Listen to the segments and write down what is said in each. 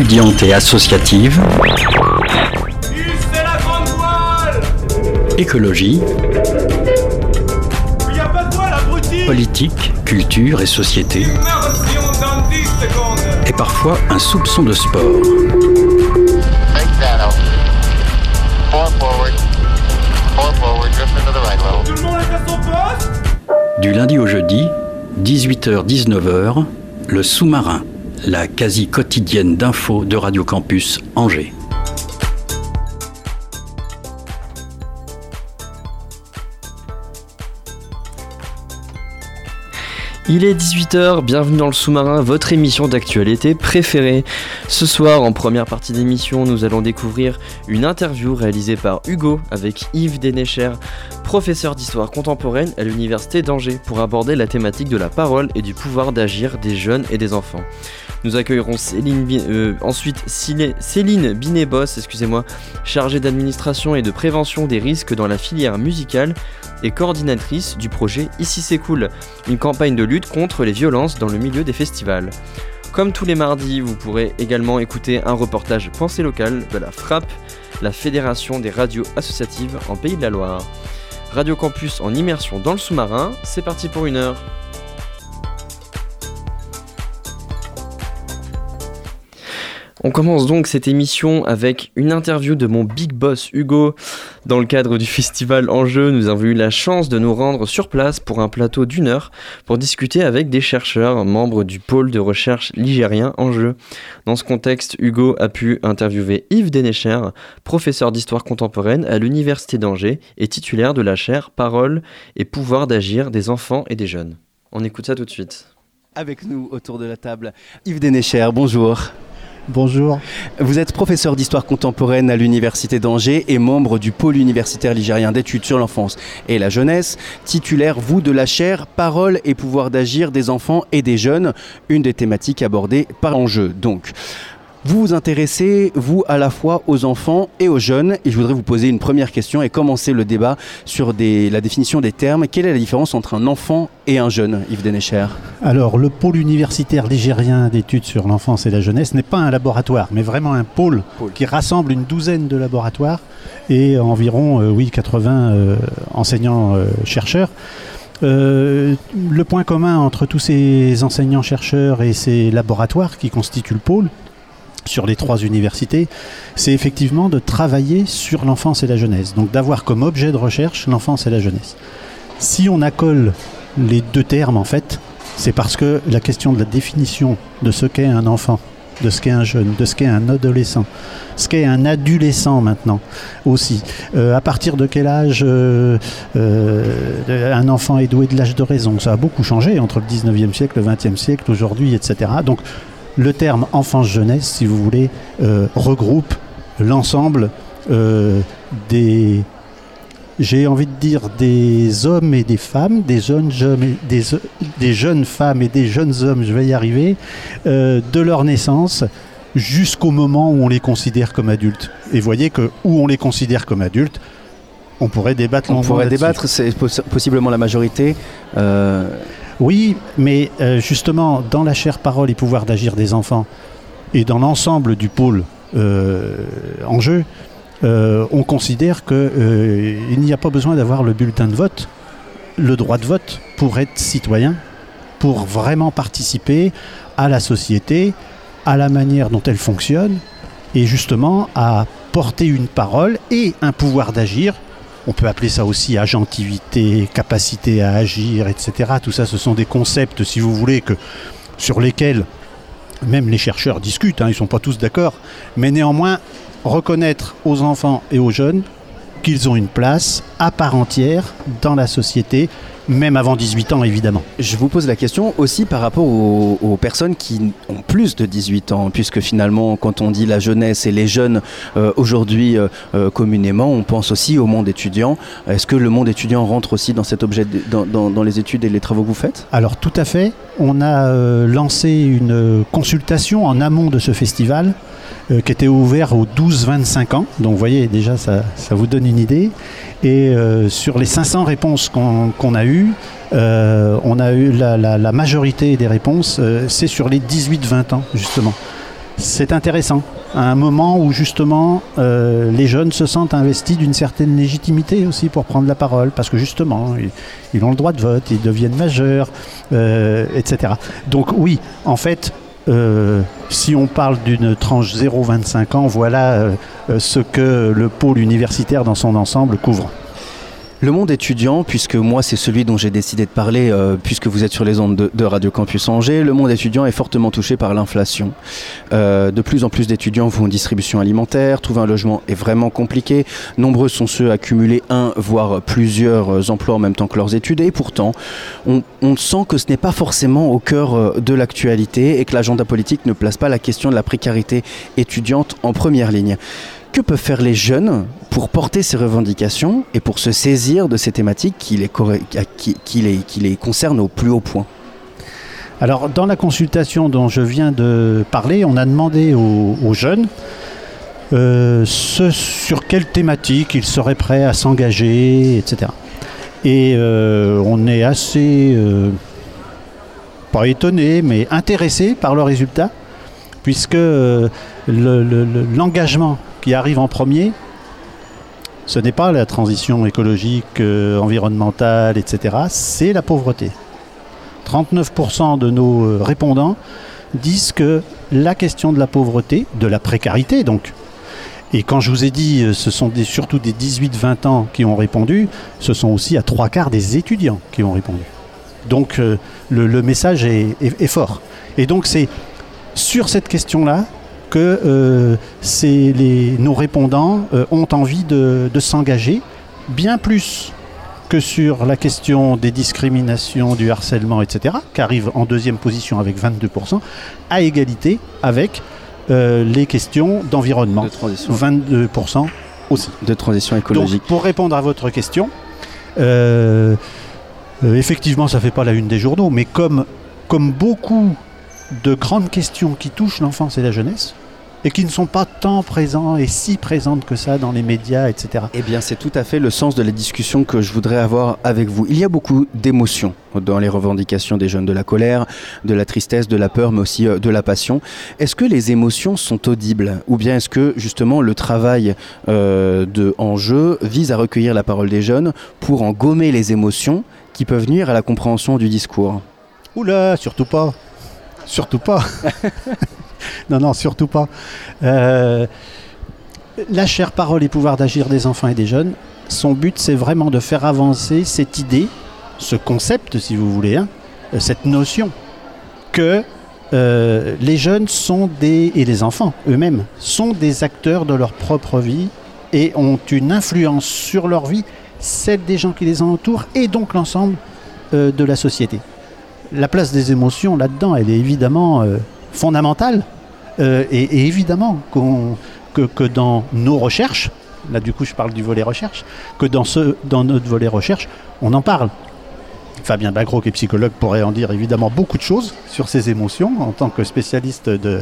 étudiante et associative, écologie, politique, culture et société, et parfois un soupçon de sport. Du lundi au jeudi, 18h-19h, le sous-marin, la quasi quotidienne d'infos de Radio Campus Angers. Il est 18h, bienvenue dans le sous-marin, votre émission d'actualité préférée. Ce soir, en première partie d'émission, nous allons découvrir une interview réalisée par Hugo avec Yves Dénécher, professeur d'histoire contemporaine à l'université d'Angers, pour aborder la thématique de la parole et du pouvoir d'agir des jeunes et des enfants. Nous accueillerons euh, ensuite Céline excusez-moi, chargée d'administration et de prévention des risques dans la filière musicale et coordinatrice du projet Ici c'est une campagne de lutte contre les violences dans le milieu des festivals. Comme tous les mardis, vous pourrez également écouter un reportage Pensée locale de la FRAP, la Fédération des radios associatives en Pays de la Loire. Radio Campus en immersion dans le sous-marin, c'est parti pour une heure. On commence donc cette émission avec une interview de mon big boss Hugo. Dans le cadre du festival Enjeu, nous avons eu la chance de nous rendre sur place pour un plateau d'une heure pour discuter avec des chercheurs, membres du pôle de recherche ligérien Enjeu. Dans ce contexte, Hugo a pu interviewer Yves Dénécher, professeur d'histoire contemporaine à l'Université d'Angers et titulaire de la chaire Parole et pouvoir d'agir des enfants et des jeunes. On écoute ça tout de suite. Avec nous autour de la table, Yves Dénécher, bonjour. Bonjour. Vous êtes professeur d'histoire contemporaine à l'Université d'Angers et membre du pôle universitaire ligérien d'études sur l'enfance et la jeunesse, titulaire, vous, de la chaire Parole et pouvoir d'agir des enfants et des jeunes, une des thématiques abordées par Enjeu. Donc, vous vous intéressez, vous, à la fois aux enfants et aux jeunes. Et je voudrais vous poser une première question et commencer le débat sur la définition des termes. Quelle est la différence entre un enfant et un jeune, Yves Denecher? Alors, le pôle universitaire ligérien d'études sur l'enfance et la jeunesse n'est pas un laboratoire, mais vraiment un pôle, qui rassemble une douzaine de laboratoires et environ, euh, oui, 80 euh, enseignants-chercheurs. Euh, le point commun entre tous ces enseignants-chercheurs et ces laboratoires qui constituent le pôle, sur les trois universités, c'est effectivement de travailler sur l'enfance et la jeunesse. Donc d'avoir comme objet de recherche l'enfance et la jeunesse. Si on accole les deux termes, en fait, c'est parce que la question de la définition de ce qu'est un enfant, de ce qu'est un jeune, de ce qu'est un adolescent, ce qu'est un adolescent maintenant aussi. Euh, à partir de quel âge euh, euh, un enfant est doué de l'âge de raison Ça a beaucoup changé entre le 19e siècle, le 20e siècle, aujourd'hui, etc. Donc le terme enfance-jeunesse, si vous voulez, euh, regroupe l'ensemble euh, des, j'ai envie de dire, des hommes et des femmes, des jeunes, des, des, jeunes femmes et des jeunes hommes, je vais y arriver, euh, de leur naissance jusqu'au moment où on les considère comme adultes. Et voyez que où on les considère comme adultes, on pourrait débattre. On pourrait débattre, c'est possiblement la majorité. Oui, mais euh, justement, dans la chaire parole et pouvoir d'agir des enfants, et dans l'ensemble du pôle euh, en jeu, euh, on considère qu'il n'y a pas besoin d'avoir le bulletin de vote, le droit de vote, pour être citoyen, pour vraiment participer à la société, à la manière dont elle fonctionne, et justement à porter une parole et un pouvoir d'agir on peut appeler ça aussi agentivité, capacité à agir, etc. Tout ça, ce sont des concepts, si vous voulez, que, sur lesquels même les chercheurs discutent, hein, ils ne sont pas tous d'accord, mais néanmoins, reconnaître aux enfants et aux jeunes qu'ils ont une place à part entière dans la société, même avant 18 ans évidemment. Je vous pose la question aussi par rapport aux, personnes qui ont plus de 18 ans, puisque finalement quand on dit la jeunesse et les jeunes euh, aujourd'hui euh, euh, communément, on pense aussi au monde étudiant. Est-ce que le monde étudiant rentre aussi dans cet objet, dans, les études et les travaux que vous faites? Alors tout à fait. On a lancé une consultation en amont de ce festival qui était ouvert aux 12-25 ans. Donc vous voyez déjà ça, ça vous donne une idée. Et euh, sur les 500 réponses qu'on a eues, euh, on a eu la, majorité des réponses, euh, c'est sur les 18-20 ans, justement. c'est intéressant. À un moment où justement euh, les jeunes se sentent investis d'une certaine légitimité aussi pour prendre la parole, parce que justement ils, ont le droit de vote, ils deviennent majeurs, euh, etc. Donc oui, en fait, euh, si on parle d'une tranche 0-25 ans, voilà ce que le pôle universitaire dans son ensemble couvre. Le monde étudiant, puisque moi c'est celui dont j'ai décidé de parler, euh, puisque vous êtes sur les ondes de, Radio Campus Angers, le monde étudiant est fortement touché par l'inflation. Euh, de plus en plus d'étudiants vont en distribution alimentaire, trouver un logement est vraiment compliqué. Nombreux sont ceux à cumuler un, voire plusieurs emplois en même temps que leurs études, et pourtant on, sent que ce n'est pas forcément au cœur euh, de l'actualité et que l'agenda politique ne place pas la question de la précarité étudiante en première ligne. Que peuvent faire les jeunes pour porter ces revendications et pour se saisir de ces thématiques qui les, qui, les, qui les concernent au plus haut point? Alors, dans la consultation dont je viens de parler, on a demandé aux, jeunes euh, sur quelle thématique ils seraient prêts à s'engager, etc. Et euh, on est assez, euh, pas étonné, mais intéressé par le résultat, puisque l'engagement qui arrive en premier, ce n'est pas la transition écologique, euh, environnementale, etc. C'est la pauvreté. 39% de nos euh, répondants disent que la question de la pauvreté, de la précarité donc, et quand je vous ai dit, euh, ce sont surtout des 18-20 ans qui ont répondu, ce sont aussi à trois quarts des étudiants qui ont répondu. Donc le, message est, fort. Et donc c'est sur cette question-là que euh, les, nos répondants euh, ont envie de, s'engager, bien plus que sur la question des discriminations, du harcèlement, etc., qui arrive en deuxième position avec 22%, à égalité avec euh, les questions d'environnement, 22% aussi. De transition écologique. pour répondre à votre question, effectivement, ça ne fait pas la une des journaux, mais comme, comme beaucoup de grandes questions qui touchent l'enfance et la jeunesse, et qui ne sont pas tant présents et si présentes que ça dans les médias, etc. Eh bien, c'est tout à fait le sens de la discussion que je voudrais avoir avec vous. Il y a beaucoup d'émotions dans les revendications des jeunes, de la colère, de la tristesse, de la peur, mais aussi euh, de la passion. Est-ce que les émotions sont audibles ou bien est-ce que justement le travail euh, de enjeu vise à recueillir la parole des jeunes pour en gommer les émotions qui peuvent nuire à la compréhension du discours? Oula, surtout pas. Surtout pas. non, non, surtout pas. Euh, la chère parole et pouvoir d'agir des enfants et des jeunes, son but, c'est vraiment de faire avancer cette idée, ce concept, si vous voulez, hein, euh, cette notion que euh, les jeunes sont des, et les enfants eux-mêmes, sont des acteurs de leur propre vie et ont une influence sur leur vie, celle des gens qui les entourent et donc l'ensemble de la société. La place des émotions là-dedans, elle est évidemment fondamentale. Euh, et, évidemment que, que, dans nos recherches, là du coup je parle du volet recherche, que dans, ce, dans notre volet recherche, on en parle. Fabien Bagro, qui est psychologue, pourrait en dire évidemment beaucoup de choses sur ces émotions en tant que spécialiste de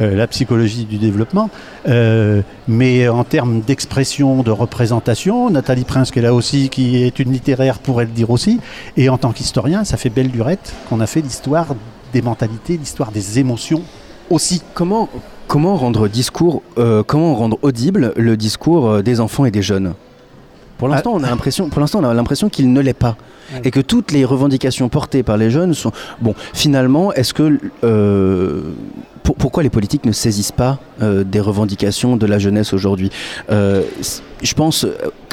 euh, la psychologie du développement. Euh, mais en termes d'expression, de représentation, Nathalie Prince, qui est là aussi, qui est une littéraire, pourrait le dire aussi. Et en tant qu'historien, ça fait belle lurette qu'on a fait l'histoire des mentalités, l'histoire des émotions aussi. Comment, rendre discours, euh, comment rendre audible le discours des enfants et des jeunes? Pour l'instant, on a l'impression, pour l'instant, on a l'impression qu'il ne l'est pas, et que toutes les revendications portées par les jeunes sont. Bon, finalement, est-ce que euh, pourquoi les politiques ne saisissent pas des revendications de la jeunesse aujourd'hui? Je pense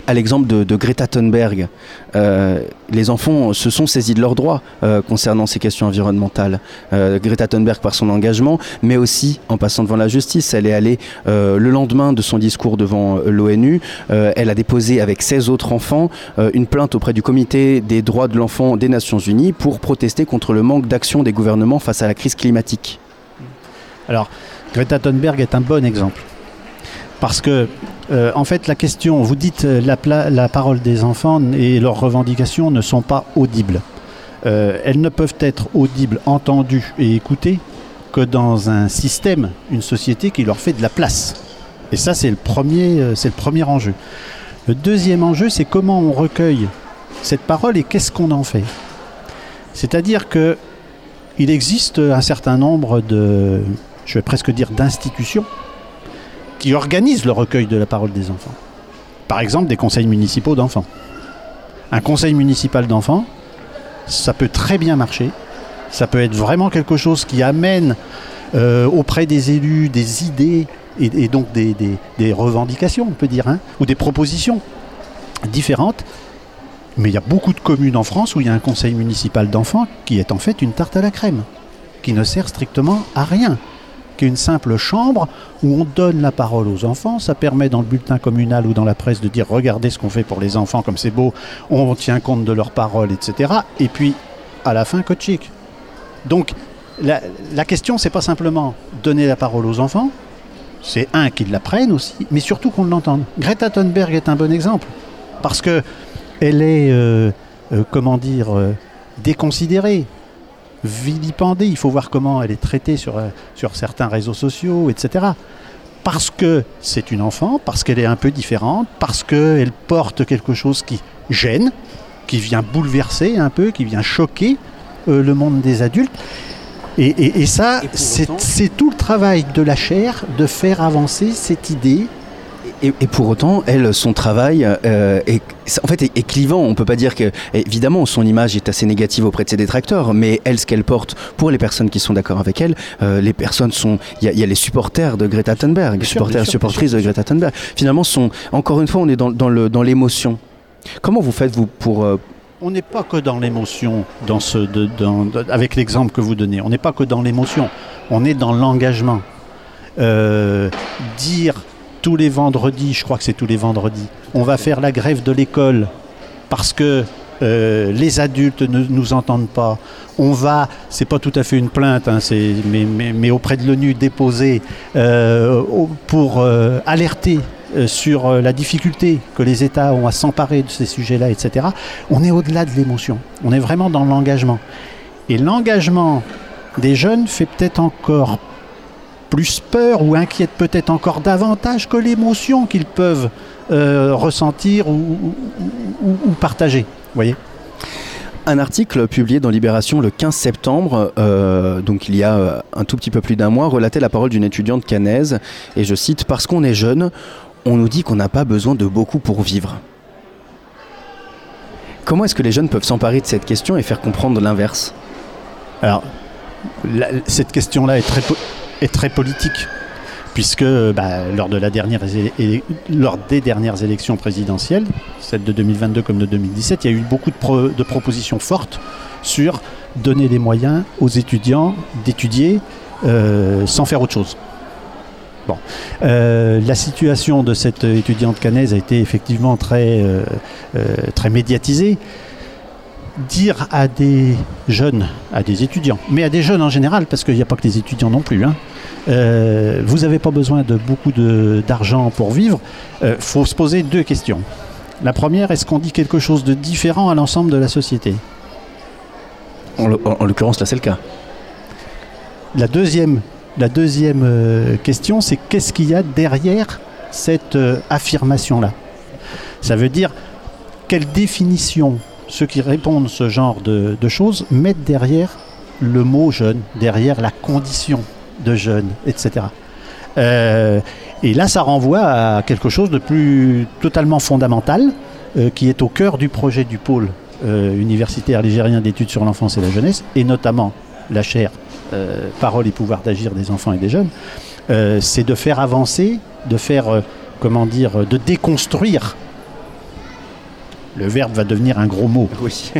à l'exemple de, Greta Thunberg, euh, les enfants se sont saisis de leurs droits euh, concernant ces questions environnementales. Euh, Greta Thunberg par son engagement, mais aussi en passant devant la justice. Elle est allée le lendemain de son discours devant l'ONU. elle a déposé avec 16 autres enfants une plainte auprès du Comité des droits de l'enfant des Nations Unies pour protester contre le manque d'action des gouvernements face à la crise climatique. Alors, Greta Thunberg est un bon exemple. Parce que euh, en fait, la question, vous dites euh, la, la, parole des enfants et leurs revendications ne sont pas audibles. Euh, elles ne peuvent être audibles, entendues et écoutées que dans un système, une société qui leur fait de la place. Et ça, c'est le premier, c'est le premier enjeu. Le deuxième enjeu, c'est comment on recueille cette parole et qu'est-ce qu'on en fait. C'est-à-dire que il existe un certain nombre de je vais presque dire d'institutions, qui organisent le recueil de la parole des enfants. Par exemple, des conseils municipaux d'enfants. Un conseil municipal d'enfants, ça peut très bien marcher. Ça peut être vraiment quelque chose qui amène euh, auprès des élus des idées et, donc des, revendications, on peut dire, hein, ou des propositions différentes. Mais il y a beaucoup de communes en France où il y a un conseil municipal d'enfants qui est en fait une tarte à la crème, qui ne sert strictement à rien qu'une simple chambre où on donne la parole aux enfants. Ça permet dans le bulletin communal ou dans la presse de dire regardez ce qu'on fait pour les enfants, comme c'est beau, on tient compte de leurs paroles, etc. Et puis, à la fin, coaching. Donc, la, la question, c'est pas simplement donner la parole aux enfants, c'est un qu'ils l'apprennent aussi, mais surtout qu'on l'entende. Greta Thunberg est un bon exemple, parce que elle est, euh, euh, comment dire, euh, déconsidérée vilipendée. Il faut voir comment elle est traitée sur, euh, sur certains réseaux sociaux, etc. Parce que c'est une enfant, parce qu'elle est un peu différente, parce qu'elle porte quelque chose qui gêne, qui vient bouleverser un peu, qui vient choquer euh, le monde des adultes. Et, et ça, c'est tout le travail de la chair de faire avancer cette idée et, pour autant, elle, son travail euh, est, en fait, est, clivant. On peut pas dire que, évidemment, son image est assez négative auprès de ses détracteurs, mais elle, ce qu'elle porte pour les personnes qui sont d'accord avec elle, euh, les personnes sont, il y, a les supporters de Greta Thunberg, les supporters, et supportrices de Greta Thunberg. Finalement, sont, encore une fois, on est dans, dans le, dans l'émotion. Comment vous faites vous pour euh, on n'est pas que dans l'émotion, dans ce, dans, avec l'exemple que vous donnez. On n'est pas que dans l'émotion. On est dans l'engagement. dire tous les vendredis, je crois que c'est tous les vendredis, on va faire la grève de l'école parce que euh, les adultes ne nous entendent pas. On va, c'est pas tout à fait une plainte, hein, mais, auprès de l'ONU déposer euh, pour euh, alerter sur la difficulté que les États ont à s'emparer de ces sujets-là, etc. On est au-delà de l'émotion. On est vraiment dans l'engagement. Et l'engagement des jeunes fait peut-être encore plus peur ou inquiète peut-être encore davantage que l'émotion qu'ils peuvent euh, ressentir ou, partager. Voyez un article publié dans Libération le 15 septembre, euh, donc il y a euh, un tout petit peu plus d'un mois, relatait la parole d'une étudiante canaise, et je cite, Parce qu'on est jeune, on nous dit qu'on n'a pas besoin de beaucoup pour vivre. Comment est-ce que les jeunes peuvent s'emparer de cette question et faire comprendre l'inverse? Alors, cette question-là est très, est très politique puisque bah, lors, des dernières élections présidentielles, celle de 2022 comme de 2017, il y a eu beaucoup de, de propositions fortes sur donner les moyens aux étudiants d'étudier euh, sans faire autre chose. Bon. Euh, la situation de cette étudiante canaise a été effectivement très, euh, très médiatisée dire à des jeunes, à des étudiants, mais à des jeunes en général, parce qu'il n'y a pas que les étudiants non plus, hein, euh, vous n'avez pas besoin de beaucoup d'argent pour vivre, il euh, faut se poser deux questions. La première, est-ce qu'on dit quelque chose de différent à l'ensemble de la société? En, l'occurrence, là, c'est le cas. La deuxième, la deuxième euh, question, c'est qu'est-ce qu'il y a derrière cette affirmation-là? Ça veut dire quelle définition ceux qui répondent ce genre de, choses mettent derrière le mot jeune, derrière la condition de jeune, etc. Euh, et là, ça renvoie à quelque chose de plus totalement fondamental, euh, qui est au cœur du projet du pôle euh, universitaire ligérien d'études sur l'enfance et la jeunesse, et notamment la chaire Parole et pouvoir d'agir des enfants et des jeunes, c'est de faire avancer, de faire, comment dire, de déconstruire le verbe va devenir un gros mot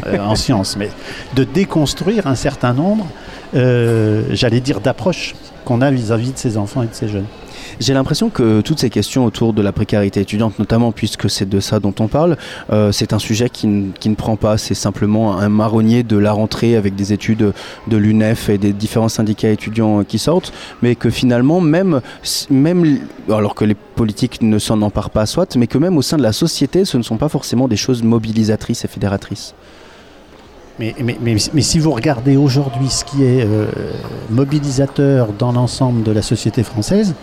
euh, en science, mais de déconstruire un certain nombre, euh, j'allais dire, d'approches qu'on a vis-à-vis de ces enfants et de ces jeunes. J'ai l'impression que toutes ces questions autour de la précarité étudiante, notamment puisque c'est de ça dont on parle, euh, c'est un sujet qui, ne prend pas. C'est simplement un marronnier de la rentrée avec des études de l'UNEF et des différents syndicats étudiants qui sortent, mais que finalement, même, même alors que les politiques ne s'en emparent pas, soit, mais que même au sein de la société, ce ne sont pas forcément des choses mobilisatrices et fédératrices. Mais, mais, mais, si vous regardez aujourd'hui ce qui est euh, mobilisateur dans l'ensemble de la société française,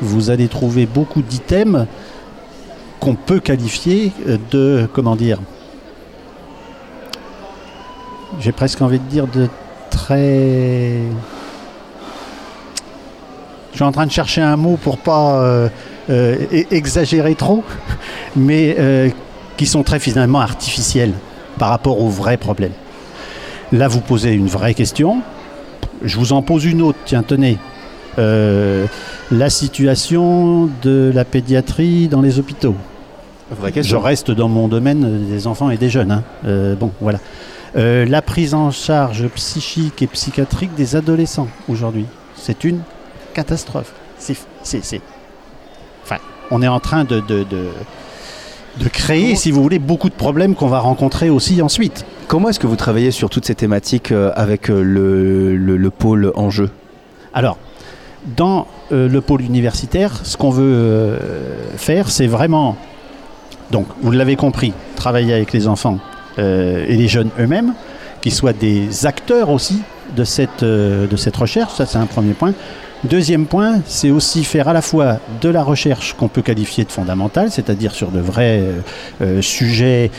vous allez trouver beaucoup d'items qu'on peut qualifier de, comment dire, j'ai presque envie de dire de très Je suis en train de chercher un mot pour pas euh, euh, exagérer trop, mais euh, qui sont très finalement artificiels par rapport aux vrais problèmes. Là, vous posez une vraie question. Je vous en pose une autre. Tiens, tenez. La situation de la pédiatrie dans les hôpitaux. Je reste dans mon domaine des enfants et des jeunes. hein. Euh, bon, voilà. Euh, la prise en charge psychique et psychiatrique des adolescents aujourd'hui, c'est une catastrophe. C'est, c'est, Enfin, on est en train de, de, de, de créer, si vous voulez, beaucoup de problèmes qu'on va rencontrer aussi ensuite. Comment est-ce que vous travaillez sur toutes ces thématiques euh, avec le, le- le pôle enjeu? Alors, dans euh, le pôle universitaire, ce qu'on veut euh, faire, c'est vraiment, donc, vous l'avez compris, travailler avec les enfants euh, et les jeunes eux-mêmes, qui soient des acteurs aussi de cette, de cette recherche, ça c'est un premier point. Deuxième point, c'est aussi faire à la fois de la recherche qu'on peut qualifier de fondamentale, c'est-à-dire sur de vrais sujets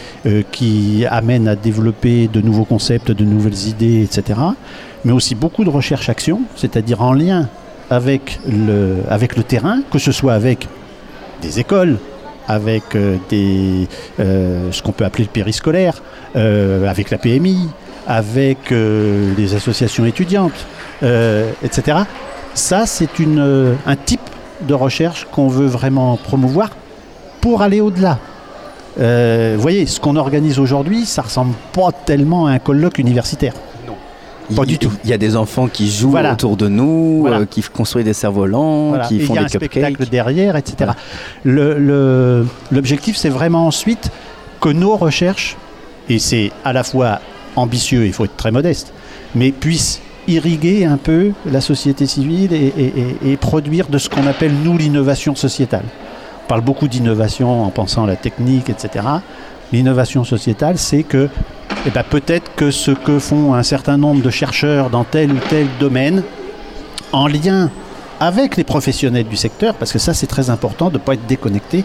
qui amènent à développer de nouveaux concepts, de nouvelles idées, etc. Mais aussi beaucoup de recherche-action, c'est-à-dire en lien avec le, avec le terrain, que ce soit avec des écoles, avec euh, des, euh, ce qu'on peut appeler le périscolaire, euh, avec la PMI, avec euh, les associations étudiantes, etc. Ça, c'est un type de recherche qu'on veut vraiment promouvoir pour aller au-delà. Vous voyez, ce qu'on organise aujourd'hui, ça ressemble pas tellement à un colloque universitaire. Pas du tout. Il y a des enfants qui jouent Voilà. autour de nous, Voilà. euh, qui construisent des cerfs-volants, Voilà. qui Et font y a des un cupcakes. spectacle derrière, etc. Le- le- L'objectif, c'est vraiment ensuite que nos recherches, et c'est à la fois ambitieux, il faut être très modeste, mais puissent irriguer un peu la société civile et, et- et- et produire de ce qu'on appelle, nous, l'innovation sociétale. On parle beaucoup d'innovation en pensant à la technique, etc. L'innovation sociétale, c'est que eh ben, peut-être que ce que font un certain nombre de chercheurs dans tel ou tel domaine, en lien avec les professionnels du secteur, parce que ça c'est très important de ne pas être déconnecté,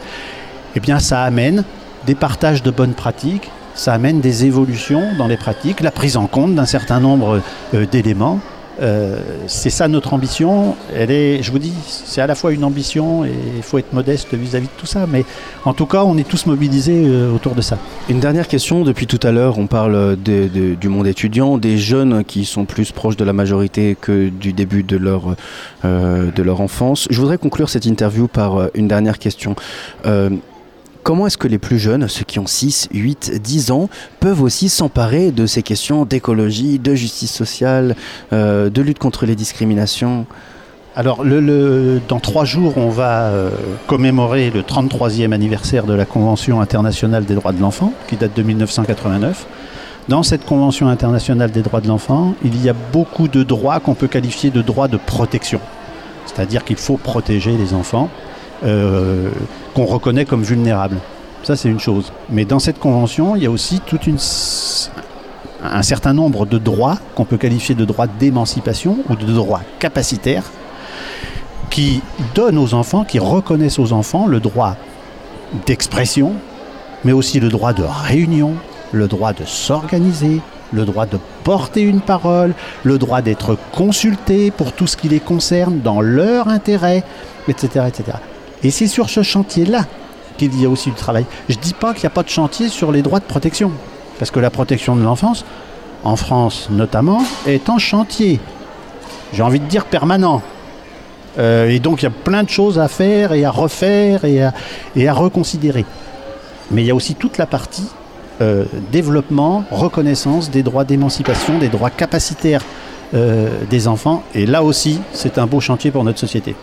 eh bien ça amène des partages de bonnes pratiques, ça amène des évolutions dans les pratiques, la prise en compte d'un certain nombre euh, d'éléments. Euh, c'est ça notre ambition. Elle est, je vous dis, c'est à la fois une ambition et il faut être modeste vis-à-vis de tout ça. Mais en tout cas, on est tous mobilisés euh, autour de ça. Une dernière question, depuis tout à l'heure, on parle du monde étudiant, des jeunes qui sont plus proches de la majorité que du début de leur, euh, de leur enfance. Je voudrais conclure cette interview par une dernière question. Comment est-ce que les plus jeunes, ceux qui ont 6, 8, 10 ans, peuvent aussi s'emparer de ces questions d'écologie, de justice sociale, euh, de lutte contre les discriminations? Alors, dans trois jours, on va euh, commémorer le 33e anniversaire de la Convention internationale des droits de l'enfant, qui date de 1989. Dans cette Convention internationale des droits de l'enfant, il y a beaucoup de droits qu'on peut qualifier de droits de protection. C'est-à-dire qu'il faut protéger les enfants euh, qu'on reconnaît comme vulnérables. Ça, c'est une chose. Mais dans cette convention, il y a aussi toute une, un certain nombre de droits qu'on peut qualifier de droits d'émancipation ou de droits capacitaires qui donnent aux enfants, qui reconnaissent aux enfants le droit d'expression, mais aussi le droit de réunion, le droit de s'organiser, le droit de porter une parole, le droit d'être consulté pour tout ce qui les concerne dans leur intérêt, etc. etc. Et c'est sur ce chantier-là qu'il y a aussi du travail. Je ne dis pas qu'il n'y a pas de chantier sur les droits de protection, parce que la protection de l'enfance, en France notamment, est en chantier. J'ai envie de dire permanent. Euh, et donc il y a plein de choses à faire et à refaire et à, reconsidérer. Mais il y a aussi toute la partie euh, développement, reconnaissance des droits d'émancipation, des droits capacitaires euh, des enfants. Et là aussi, c'est un beau chantier pour notre société.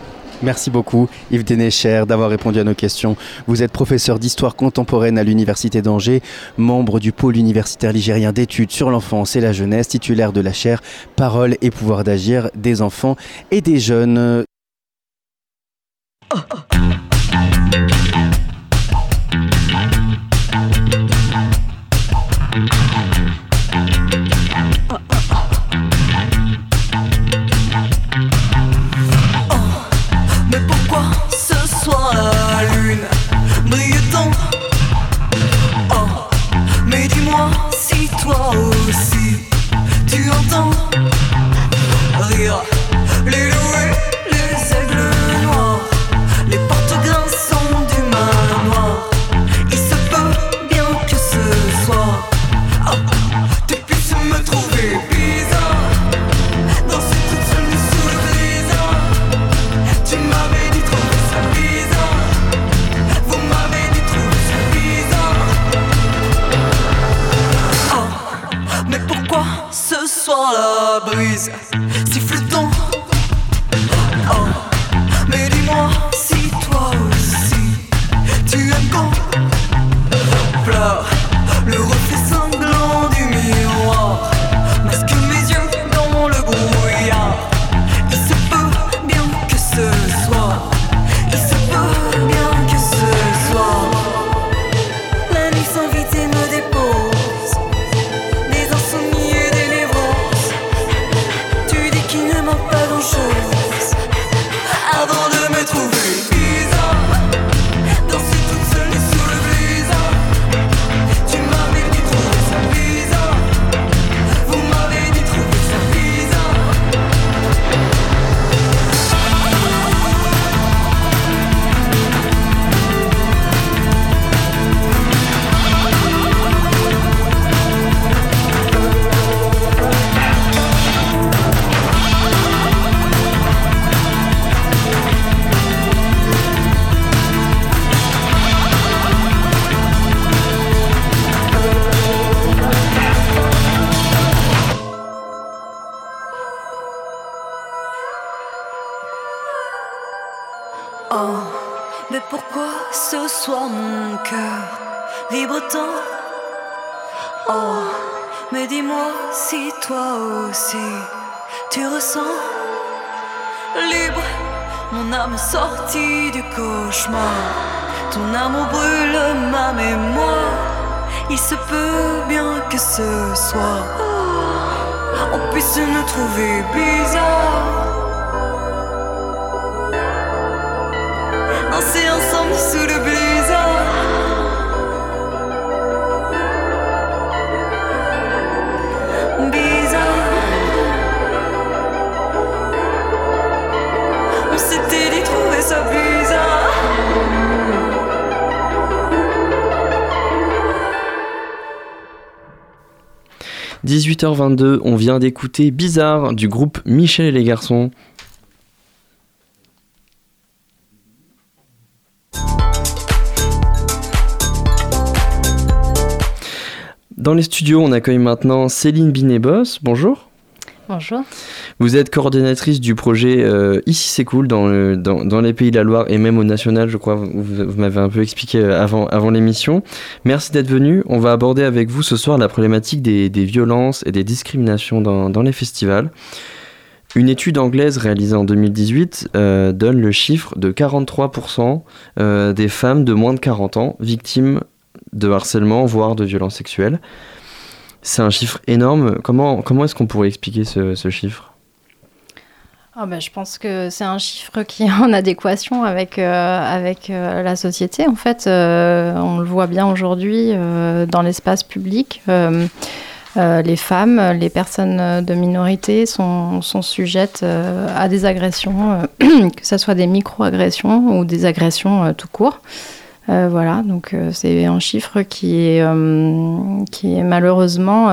Merci beaucoup Yves Dénécher d'avoir répondu à nos questions. Vous êtes professeur d'histoire contemporaine à l'Université d'Angers, membre du pôle universitaire ligérien d'études sur l'enfance et la jeunesse, titulaire de la chaire Parole et pouvoir d'agir des enfants et des jeunes. Mais tu ressens libre mon âme sortie du cauchemar. Ton amour brûle ma mémoire. Il se peut bien que ce soir on puisse nous trouver bizarres. 18h22, on vient d'écouter Bizarre du groupe Michel et les garçons. Dans les studios, on accueille maintenant Céline Binébos. Bonjour. Bonjour. Vous êtes coordonnatrice du projet euh, Ici c'est cool dans, dans, les pays de la Loire et même au national, je crois. Vous, vous m'avez un peu expliqué euh, avant, avant l'émission. Merci d'être venu. On va aborder avec vous ce soir la problématique des, des violences et des discriminations dans, dans les festivals. Une étude anglaise réalisée en 2018 euh, donne le chiffre de 43% euh, des femmes de moins de 40 ans victimes de harcèlement, voire de violences sexuelles. C'est un chiffre énorme. Comment, comment est-ce qu'on pourrait expliquer ce, ce chiffre? Bah, je pense que c'est un chiffre qui est en adéquation avec, euh, avec euh, la société. En fait, Euh, on le voit bien aujourd'hui dans l'espace public. Les femmes, les personnes de minorité sont, sont sujettes à des agressions, que ce soit des micro-agressions ou des agressions tout court. Euh, voilà, donc euh, c'est un chiffre qui est, euh, qui est malheureusement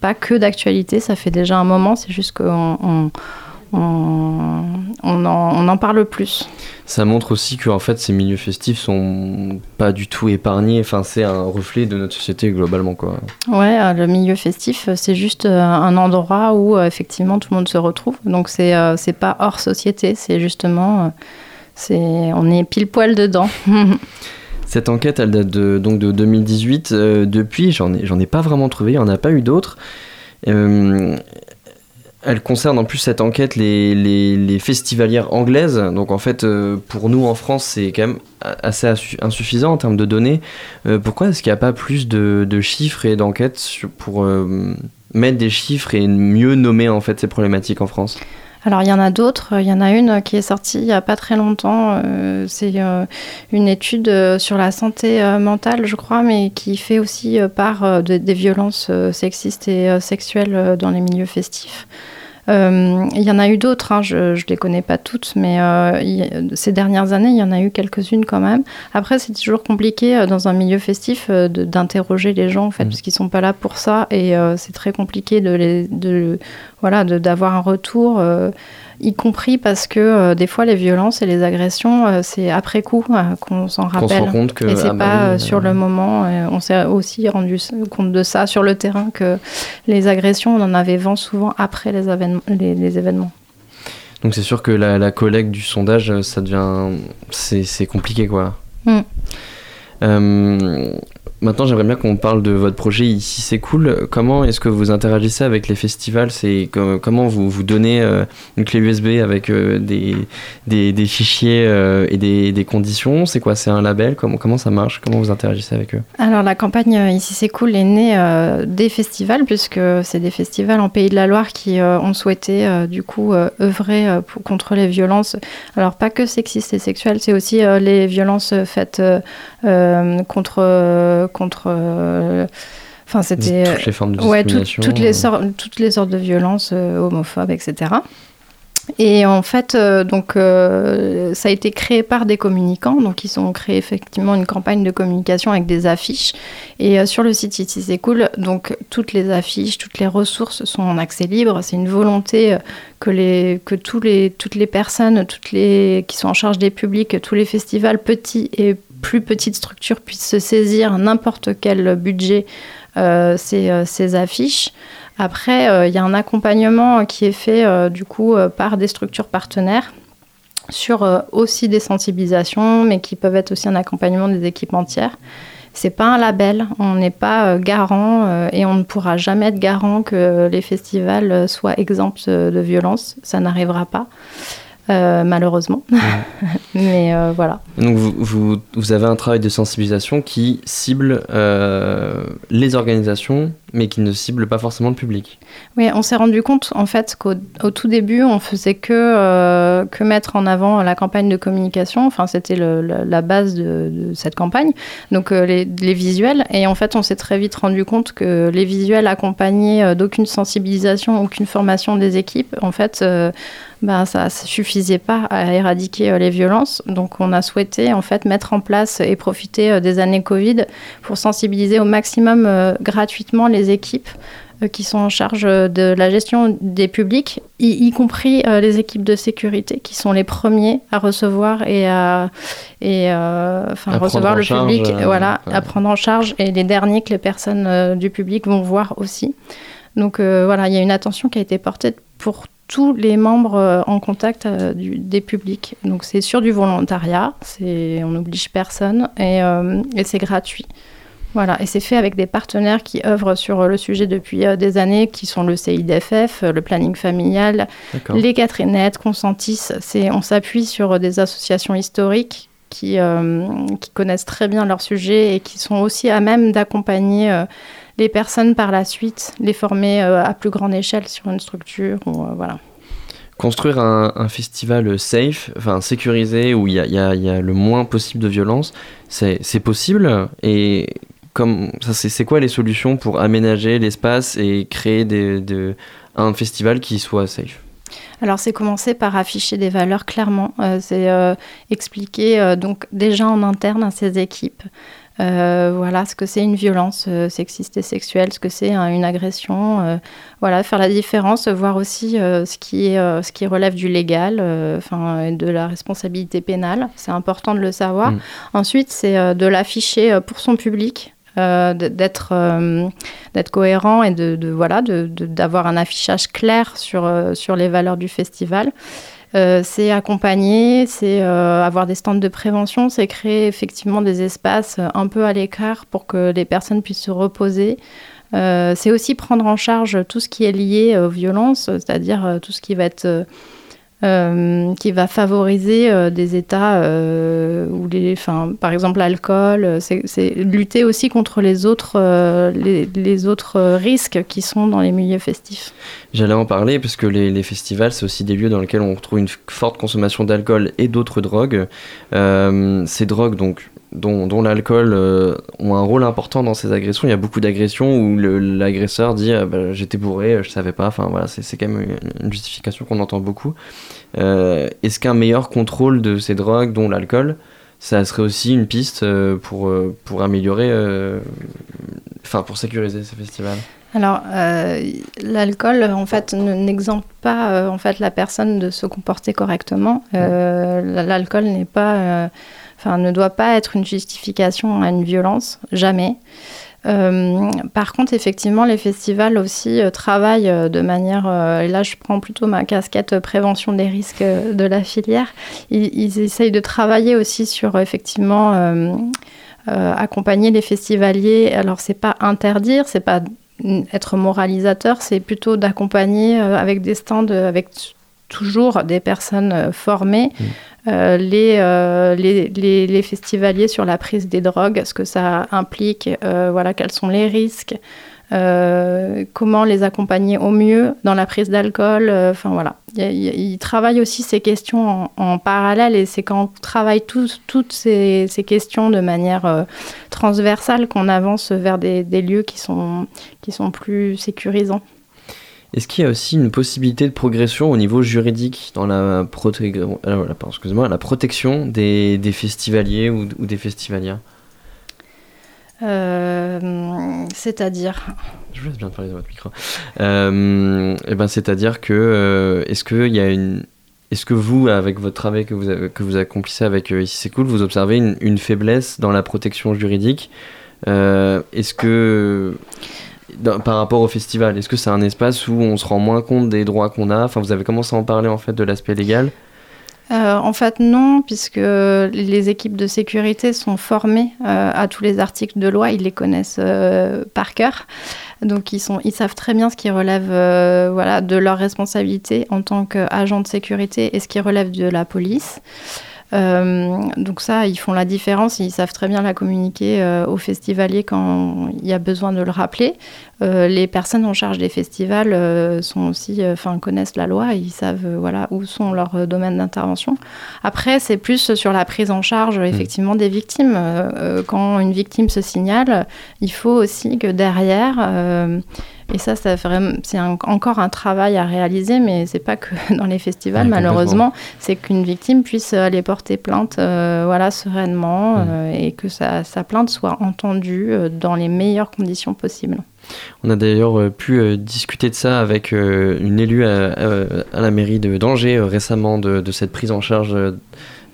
pas que d'actualité, ça fait déjà un moment, c'est juste qu'on on, on, on en, on en parle plus. Ça montre aussi que en fait, ces milieux festifs sont pas du tout épargnés. Enfin, c'est un reflet de notre société globalement, quoi. Ouais, le milieu festif, c'est juste un endroit où effectivement tout le monde se retrouve. Donc c'est pas hors société, c'est justement, on est pile poil dedans. Cette enquête, elle date de, donc de 2018. Euh, depuis, j'en ai, j'en ai pas vraiment trouvé. Il n'y en a pas eu d'autres. Euh, elle concerne en plus cette enquête les, festivalières anglaises. Donc en fait, euh, pour nous en France, c'est quand même assez insuffisant en termes de données. Pourquoi est-ce qu'il n'y a pas plus de, de chiffres et d'enquêtes pour mettre des chiffres et mieux nommer en fait ces problématiques en France? Alors il y en a d'autres. Il y en a une qui est sortie il y a pas très longtemps. euh, c'est euh, une étude euh, sur la santé mentale, je crois, mais qui fait aussi part de- des violences sexistes et sexuelles dans les milieux festifs. Euh, Il y en a eu d'autres, hein, je ne les connais pas toutes, mais euh, y ces dernières années, il y en a eu quelques-unes quand même. Après, c'est toujours compliqué euh, dans un milieu festif d'interroger les gens, en fait, Mhm. parce qu'ils sont pas là pour ça, et c'est très compliqué de les, de, voilà, de- d'avoir un retour, y compris parce que euh, des fois, les violences et les agressions, euh, c'est après coup euh, qu'on s'en Qu'on se rappelle. rend compte que Et c'est ah bah pas sur le moment. on s'est aussi rendu compte de ça sur le terrain que les agressions, on en avait vent souvent après les, les, les événements. Donc c'est sûr que la, la collecte du sondage, ça devient... C'est c'est compliqué, quoi. Mm. Maintenant, j'aimerais bien qu'on parle de votre projet Ici c'est cool. Comment est-ce que vous interagissez avec les festivals? C'est com- Comment vous, vous donnez euh, une clé USB avec euh, des, des, fichiers euh, et des, des conditions? C'est quoi? C'est un label? Comment, comment ça marche? Comment vous interagissez avec eux? Alors la campagne euh, Ici c'est cool est née des festivals puisque c'est des festivals en Pays de la Loire qui ont souhaité du coup œuvrer contre les violences. Alors pas que sexistes et sexuelles, c'est aussi les violences faites contre contre. euh, Enfin c'était Toutes les formes de Ouais, tout- discrimination toutes, les euh, sortes, toutes les sortes de violences euh, homophobes, etc. Et en fait, euh, donc, euh, ça a été créé par des communicants. Donc, ils ont créé effectivement une campagne de communication avec des affiches. Et euh, sur le site Ici c'est cool, donc toutes les affiches, toutes les ressources sont en accès libre. C'est une volonté euh, que, les, que tous les, toutes les personnes, toutes les qui sont en charge des publics, tous les festivals petits et plus petites structures puissent se saisir n'importe quel budget euh, ces, euh, ces affiches. Après, euh, il y a un accompagnement qui est fait du coup par des structures partenaires. sur aussi des sensibilisations, mais qui peuvent être aussi un accompagnement des équipes entières. C'est pas un label, on n'est pas garant et on ne pourra jamais être garant que les festivals soient exempts de violence. Ça n'arrivera pas, euh, malheureusement. Mais euh, voilà. Donc vous, vous, vous avez un travail de sensibilisation qui cible euh, les organisations, mais qui ne cible pas forcément le public. Oui, on s'est rendu compte en fait qu'au au tout début, on faisait que, euh, que mettre en avant la campagne de communication. Enfin, c'était la base de, cette campagne. Donc euh, les, visuels. Et en fait, on s'est très vite rendu compte que les visuels accompagnés euh, d'aucune sensibilisation, aucune formation des équipes, en fait, ben, ça ne suffisait pas à éradiquer les violences. Donc on a souhaité en fait mettre en place et profiter des années Covid pour sensibiliser au maximum gratuitement les équipes euh, qui sont en charge euh, de la gestion des publics, y, y compris euh, les équipes de sécurité qui sont les premiers à recevoir et à et, euh, À recevoir le charge, public, euh, voilà, ouais. à prendre en charge et les derniers que les personnes du public vont voir aussi. Donc voilà, il y a une attention qui a été portée pour tous les membres en contact du- des publics. Donc c'est sur du volontariat, on n'oblige personne et, et c'est gratuit. Voilà, et c'est fait avec des partenaires qui œuvrent sur le sujet depuis euh, des années, qui sont le CIDFF, euh, le planning familial, les Catherinettes, Consentis. C'est, on s'appuie sur des associations historiques qui, euh, qui connaissent très bien leur sujet et qui sont aussi à même d'accompagner euh, les personnes par la suite, les former euh, à plus grande échelle sur une structure. Ou, euh, voilà. Construire un, un festival safe, enfin sécurisé, où il y y a- il y a le moins possible de violence, c'est c'est possible? Et comme ça, c'est quoi les solutions pour aménager l'espace et créer des, un festival qui soit safe? Alors c'est commencer par afficher des valeurs clairement. Euh, c'est euh, expliquer euh, donc déjà en interne à ces équipes. voilà ce que c'est une violence sexiste et sexuelle, ce que c'est hein, une agression. voilà, faire la différence, voir aussi ce, qui est, ce qui relève du légal, enfin et de la responsabilité pénale. C'est important de le savoir. Mm. Ensuite, c'est de l'afficher pour son public. Euh, d'être euh, d'être cohérent et de, de- voilà de- de- d'avoir un affichage clair sur euh, sur les valeurs du festival c'est accompagner, c'est avoir des stands de prévention, c'est créer effectivement des espaces un peu à l'écart pour que les personnes puissent se reposer. C'est aussi prendre en charge tout ce qui est lié aux violences, c'est-à-dire tout ce qui va être euh, qui va favoriser euh, des états euh, où les, enfin, par exemple l'alcool, c'est lutter aussi contre les autres, les, autres risques qui sont dans les milieux festifs. J'allais en parler parce que les, festivals, c'est aussi des lieux dans lesquels on retrouve une forte consommation d'alcool et d'autres drogues. Ces drogues, donc, dont, dont l'alcool, euh, ont un rôle important dans ces agressions. Il y a beaucoup d'agressions où l'agresseur dit ah, bah, j'étais bourré, je savais pas. Enfin voilà, c'est quand même une, justification qu'on entend beaucoup. Euh, Est-ce qu'un meilleur contrôle de ces drogues, dont l'alcool, ça serait aussi une piste euh, pour, euh, pour améliorer, euh, enfin pour sécuriser ces festivals? Alors, euh, l'alcool, en fait, ne- n'exempte pas euh, en fait la personne de se comporter correctement. Euh, L'alcool n'est pas, euh, enfin, ne doit pas être une justification à une violence, jamais. Euh, par contre, effectivement, les festivals aussi euh, travaillent euh, de manière, et là je prends plutôt ma casquette prévention des risques de la filière, ils, ils essayent de travailler aussi sur effectivement accompagner les festivaliers. Alors c'est pas interdire, c'est pas être moralisateur, c'est plutôt d'accompagner avec des stands, avec toujours des personnes euh, formées, Mm. euh, les, euh, les, les, les festivaliers sur la prise des drogues, ce que ça implique, euh, voilà, quels sont les risques, comment les accompagner au mieux dans la prise d'alcool. Enfin voilà, ils travaillent aussi ces questions en, en parallèle et c'est quand on travaille toutes ces, ces questions de manière transversale qu'on avance vers des, des lieux qui sont, qui sont plus sécurisants. Est-ce qu'il y a aussi une possibilité de progression au niveau juridique dans la, proté- euh, excusez-moi, la protection des, des festivaliers ou, ou des festivalières Euh, C'est-à-dire? Je vous laisse bien parler de votre micro. Euh, eh ben, c'est-à-dire que est-ce que il y a une est-ce que vous, avec votre travail que vous, avez- que vous accomplissez avec Ici c'est cool, vous observez une, une faiblesse dans la protection juridique? Est-ce que, par rapport au festival, est-ce que c'est un espace où on se rend moins compte des droits qu'on a? Enfin, vous avez commencé à en parler en fait de l'aspect légal. Euh, en fait, non, puisque les équipes de sécurité sont formées euh, à tous les articles de loi, ils les connaissent euh, par cœur. Donc, ils, sont, ils savent très bien ce qui relève voilà, de leur responsabilité en tant qu'agent de sécurité et ce qui relève de la police. Euh, donc ça, ils font la différence, ils savent très bien la communiquer euh, aux festivaliers quand il y a besoin de le rappeler. Euh, les personnes en charge des festivals euh, sont aussi, euh, enfin, connaissent la loi, ils savent voilà où sont leurs domaines d'intervention. Après, c'est plus sur la prise en charge effectivement des victimes. Quand une victime se signale, il faut aussi que derrière et ça, ça c'est encore un travail à réaliser, mais c'est pas que dans les festivals, malheureusement. C'est qu'une victime puisse aller porter plainte, euh, voilà, sereinement, Mm. euh, et que sa, sa plainte soit entendue euh, dans les meilleures conditions possibles. On a d'ailleurs euh, pu euh, discuter de ça avec euh, une élue à, à la mairie de d'Angers récemment de, de cette prise en charge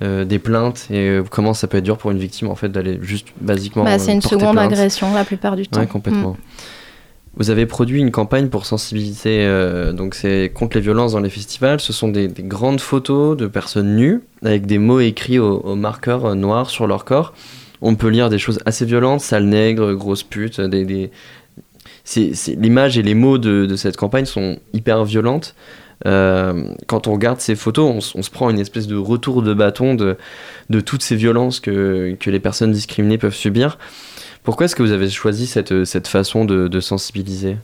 euh, des plaintes et euh, comment ça peut être dur pour une victime en fait d'aller juste basiquement. Bah, c'est une seconde plainte. agression la plupart du temps. Ouais, complètement. Vous avez produit une campagne pour sensibiliser, euh, donc c'est contre les violences dans les festivals. Ce sont des, des grandes photos de personnes nues avec des mots écrits au, au marqueur noir sur leur corps. On peut lire des choses assez violentes, sale nègre, grosse pute. Des, des... L'image et les mots de, cette campagne sont hyper violentes. Euh, quand on regarde ces photos, on, se prend une espèce de retour de bâton de, toutes ces violences que, les personnes discriminées peuvent subir. Pourquoi est-ce que vous avez choisi cette, façon de sensibiliser?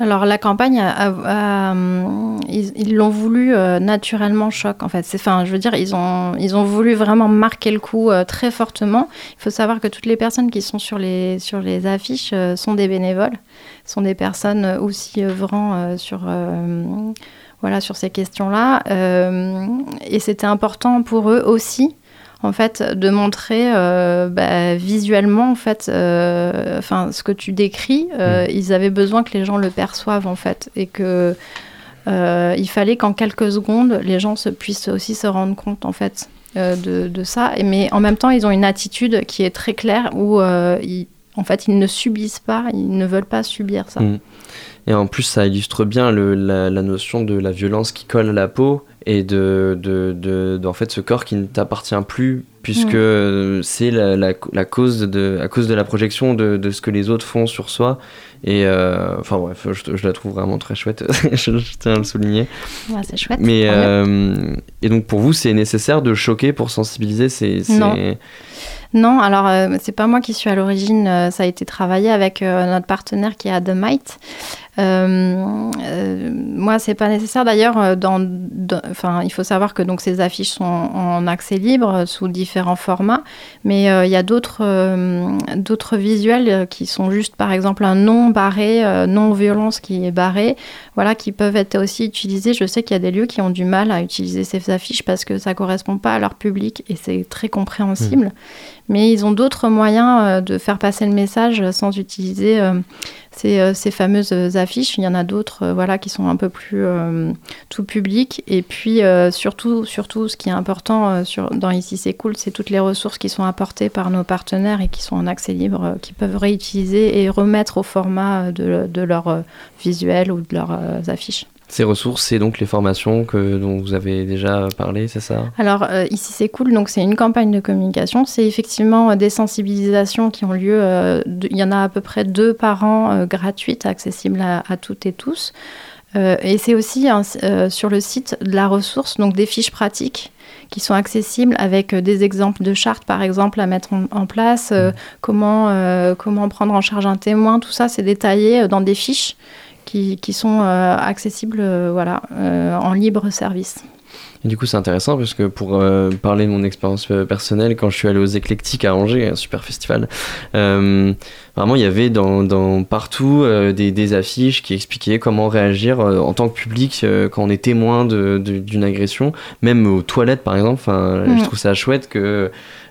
Alors la campagne, hum, ils l'ont voulu euh, naturellement choc en fait. Enfin, je veux dire, ils ont, ils ont voulu vraiment marquer le coup euh, très fortement. Il faut savoir que toutes les personnes qui sont sur les, sur les affiches euh, sont des bénévoles, sont des personnes euh, aussi œuvrant euh, sur, euh, voilà, sur ces questions-là. Euh, et c'était important pour eux aussi en fait, de montrer euh, bah, visuellement, en fait, euh, enfin, ce que tu décris, euh, ils avaient besoin que les gens le perçoivent, en fait, et que il fallait qu'en quelques secondes, les gens se, puissent aussi se rendre compte, en fait, de, de ça. Et, mais en même temps, ils ont une attitude qui est très claire où, ils, en fait, ils ne subissent pas, ils ne veulent pas subir ça. Mm. Et en plus, ça illustre bien le- la, la notion de la violence qui colle à la peau et de, de, de- de- en fait, ce corps qui ne t'appartient plus, puisque c'est la, la- la cause de, à cause de la projection de, de ce que les autres font sur soi. Et euh, enfin bref, je, je la trouve vraiment très chouette, je, je tiens à le souligner. Ouais, c'est chouette. Mais, euh, et donc pour vous, c'est nécessaire de choquer pour sensibiliser Non. Non, alors euh, c'est pas moi qui suis à l'origine, euh, ça a été travaillé avec euh, notre partenaire qui est euh, moi, c'est pas nécessaire. D'ailleurs, dans, il faut savoir que donc ces affiches sont en accès libre sous différents formats, mais il y a d'autres visuels qui sont juste, par exemple, un non barré, non violence qui est barré, voilà, qui peuvent être aussi utilisés. Je sais qu'il y a des lieux qui ont du mal à utiliser ces affiches parce que ça correspond pas à leur public et c'est très compréhensible. Mais ils ont d'autres moyens euh, de faire passer le message sans utiliser euh, ces, euh, ces fameuses affiches. Il y en a d'autres voilà, qui sont un peu plus tout public. Et puis surtout, surtout, ce qui est important dans Ici c'est cool, c'est toutes les ressources qui sont apportées par nos partenaires et qui sont en accès libre, qui peuvent réutiliser et remettre au format de, de leurs visuels ou de leurs affiches. Ces ressources, c'est donc les formations que, dont vous avez déjà parlé, c'est ça? Alors euh, ici c'est cool, donc c'est une campagne de communication. C'est effectivement euh, des sensibilisations qui ont lieu. euh, de- il y en a à peu près deux par an euh, gratuites, accessibles à, à toutes et tous. Et c'est aussi sur le site de la ressource, donc des fiches pratiques qui sont accessibles avec des exemples de chartes, par exemple, à mettre en, en place, euh, comment, euh, comment prendre en charge un témoin, tout ça, c'est détaillé dans des fiches qui, qui sont euh, accessibles euh, voilà, euh, en libre service. Et du coup, c'est intéressant parce que pour euh, parler de mon expérience personnelle, quand je suis allé aux Éclectiques à Angers, un super festival, euh, vraiment il y avait dans, dans partout euh, des, des affiches qui expliquaient comment réagir en tant que public quand on est témoin d'une agression, même aux toilettes par exemple. Enfin. Je trouve ça chouette que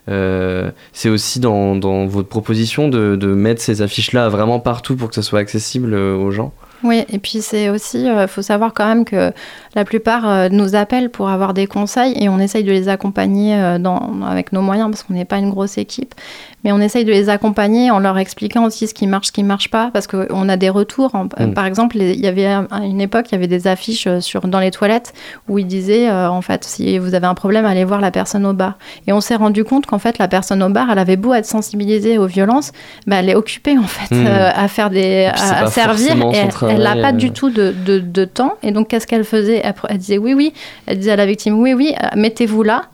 euh, c'est aussi dans, dans votre proposition de, de mettre ces affiches-là vraiment partout pour que ça soit accessible aux gens. Oui, et puis c'est aussi, il faut savoir quand même que la plupart nous appellent pour avoir des conseils et on essaye de les accompagner dans, avec nos moyens parce qu'on n'est pas une grosse équipe mais on essaye de les accompagner en leur expliquant aussi ce qui marche, ce qui marche pas, parce qu'on a des retours. Mm. Par exemple, il y avait à une époque, il y avait des affiches euh, sur, dans les toilettes où ils disaient, euh, en fait, si vous avez un problème, allez voir la personne au bar. Et on s'est rendu compte qu'en fait, la personne au bar, elle avait beau être sensibilisée aux violences, bah, elle est occupée en fait mm. euh, à faire des, à, servir, et elle n'a pas du tout de, de, de, temps. Et donc, qu'est-ce qu'elle faisait elle, elle disait oui, oui. Elle disait à la victime oui, oui, mettez-vous là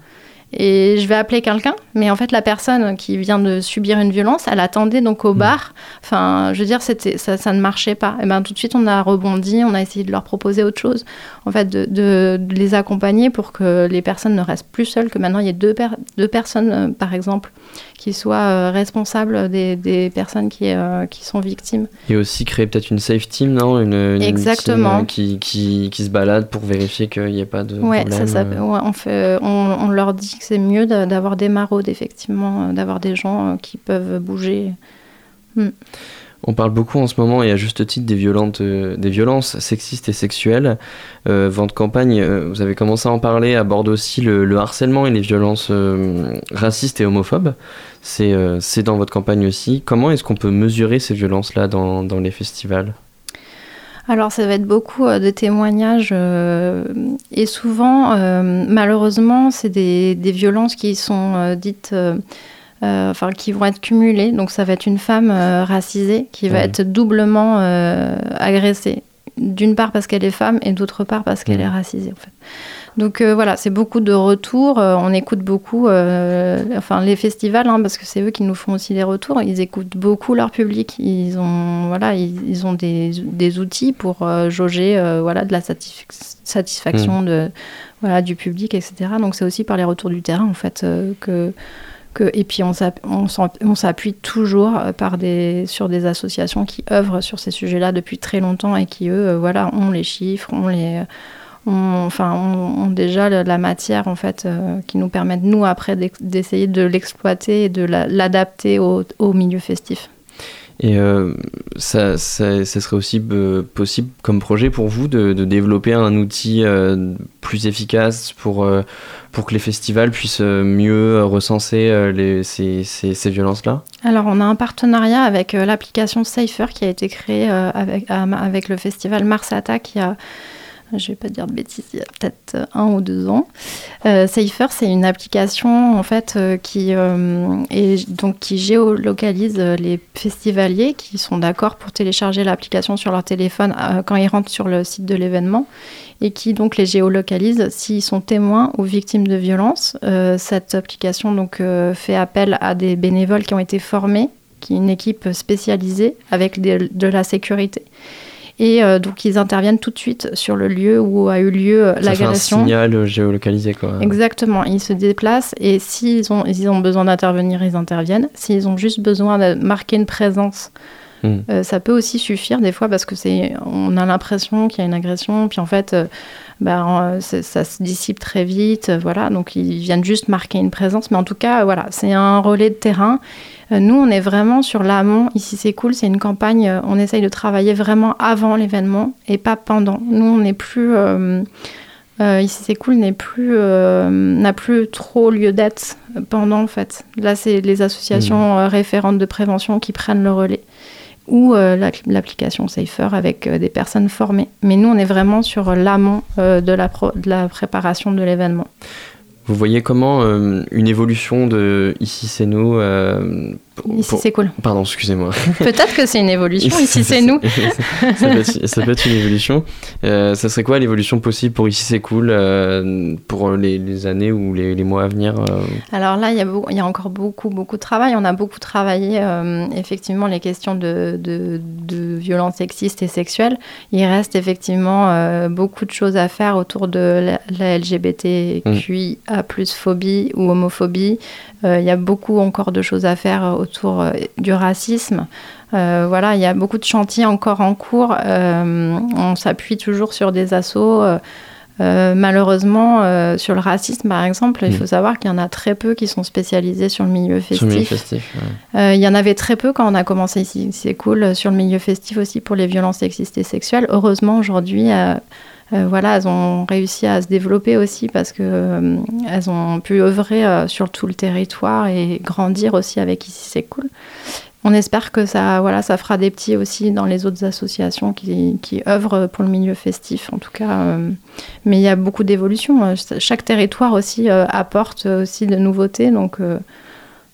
et je vais appeler quelqu'un. Mais en fait, la personne qui vient de subir une violence, elle attendait donc au mm. bar. Enfin, je veux dire, c'était, ça, ça, ne marchait pas. Et ben tout de suite, on a rebondi, on a essayé de leur proposer autre chose. En fait, de, de, les accompagner pour que les personnes ne restent plus seules, que maintenant il y ait deux, deux personnes, euh, par exemple, qui soient euh, responsables des, des personnes qui, euh, qui sont victimes. Et aussi créer peut-être une safe team, non? Une, Exactement. team qui, qui, qui, se balade pour vérifier qu'il n'y ait pas de ouais, problème. Ça, ouais, on, fait, on, on leur dit que c'est mieux d'avoir des maraudes, effectivement, d'avoir des gens qui peuvent bouger. Hmm. On parle beaucoup en ce moment et à juste titre des, euh, violences sexistes et sexuelles. Euh, Vente campagne, euh, vous avez commencé à en parler, aborde aussi le, harcèlement et les violences euh, racistes et homophobes. C'est dans votre campagne aussi. Comment est-ce qu'on peut mesurer ces violences-là dans, dans, les festivals? Alors ça va être beaucoup de témoignages et souvent malheureusement c'est des, des, violences qui sont dites euh, enfin qui vont être cumulées. Donc ça va être une femme euh, racisée qui va être doublement euh, agressée. D'une part parce qu'elle est femme et d'autre part parce qu'elle est racisée en fait. Donc voilà, c'est beaucoup de retours. on écoute beaucoup, enfin les festivals, hein, parce que c'est eux qui nous font aussi des retours. Ils écoutent beaucoup leur public. Ils ont voilà, ils, ont des, des, outils pour jauger voilà de la satisfaction mmh. de voilà du public, etc. Donc c'est aussi par les retours du terrain en fait que et puis on s'appuie toujours euh, sur des associations qui œuvrent sur ces sujets-là depuis très longtemps et qui, eux, euh, voilà, ont les chiffres, ont ont, déjà la matière en fait euh, qui nous permettent nous après d'essayer de l'exploiter et de l'adapter au, milieu festif. Et euh, ça, ça, serait aussi euh, possible comme projet pour vous de, développer un outil euh, plus efficace pour, pour que les festivals puissent mieux recenser les, ces, ces, ces violences-là? Alors on a un partenariat avec l'application Safer qui a été créée avec, avec le festival Mars Attack a je vais pas dire de bêtises, il y a peut-être euh, un ou deux ans. Euh, Safer, c'est une application en fait euh, qui est, donc qui géolocalise les festivaliers qui sont d'accord pour télécharger l'application sur leur téléphone quand ils rentrent sur le site de l'événement et qui donc les géolocalise s'ils sont témoins ou victimes de violences. cette application donc fait appel à des bénévoles qui ont été formés, qui une équipe spécialisée avec de la sécurité. Et euh, donc, ils interviennent tout de suite sur le lieu où a eu lieu euh, l'agression. un signal géolocalisé, quoi. Exactement. Ils se déplacent et s'ils ont, ils ont besoin d'intervenir, ils interviennent. S'ils ont juste besoin de marquer une présence, hmm. euh, ça peut aussi suffire des fois parce que c'est, on a l'impression qu'il y a une agression, puis en fait, ben, ça se dissipe très vite. Voilà, donc ils viennent juste marquer une présence. Mais en tout cas, voilà, c'est un relais de terrain. Euh, nous, on est vraiment sur l'amont. Ici, c'est cool, c'est une campagne, euh, on essaye de travailler vraiment avant l'événement et pas pendant. Nous, on n'est plus... Euh, ici, c'est cool, n'est plus, n'a plus trop lieu d'être pendant, en fait. Là, c'est les associations mmh. référentes de prévention qui prennent le relais ou l'application Safer avec des personnes formées. Mais nous, on est vraiment sur l'amont de, la de la préparation de l'événement. Vous voyez comment euh, une évolution de Ici c'est nous. Euh, ici c'est cool. Pardon, excusez-moi. Peut-être que c'est une évolution. Ici c'est nous. ça, peut être, une évolution. Euh, ça serait quoi l'évolution possible pour Ici c'est cool pour les, années ou les, mois à venir Alors là, il y, a il y a encore beaucoup, beaucoup de travail. On a beaucoup travaillé effectivement les questions de, de, de violences sexistes et sexuelles. Il reste effectivement beaucoup de choses à faire autour de la, la LGBTQI plus phobie ou homophobie. Euh, il y a beaucoup encore de choses à faire autour euh, du racisme. Euh, voilà, il y a beaucoup de chantiers encore en cours. on s'appuie toujours sur des assauts. Euh, malheureusement, euh, sur le racisme, par exemple, il Mm. faut savoir qu'il y en a très peu qui sont spécialisés sur le milieu Sur le milieu festif. ouais. Euh, il y en avait très peu quand on a commencé ici. C'est cool euh, sur le milieu festif aussi pour les violences sexistes et sexuelles. Heureusement, aujourd'hui, euh, voilà, elles ont réussi à se développer aussi parce que euh, elles ont pu œuvrer euh, sur tout le territoire et grandir aussi avec ici. C'est cool. On espère que ça, voilà, ça fera des petits aussi dans les autres associations qui, qui œuvrent pour le milieu festif, en tout cas. mais il y a beaucoup d'évolutions. Chaque territoire aussi apporte aussi de nouveautés, donc,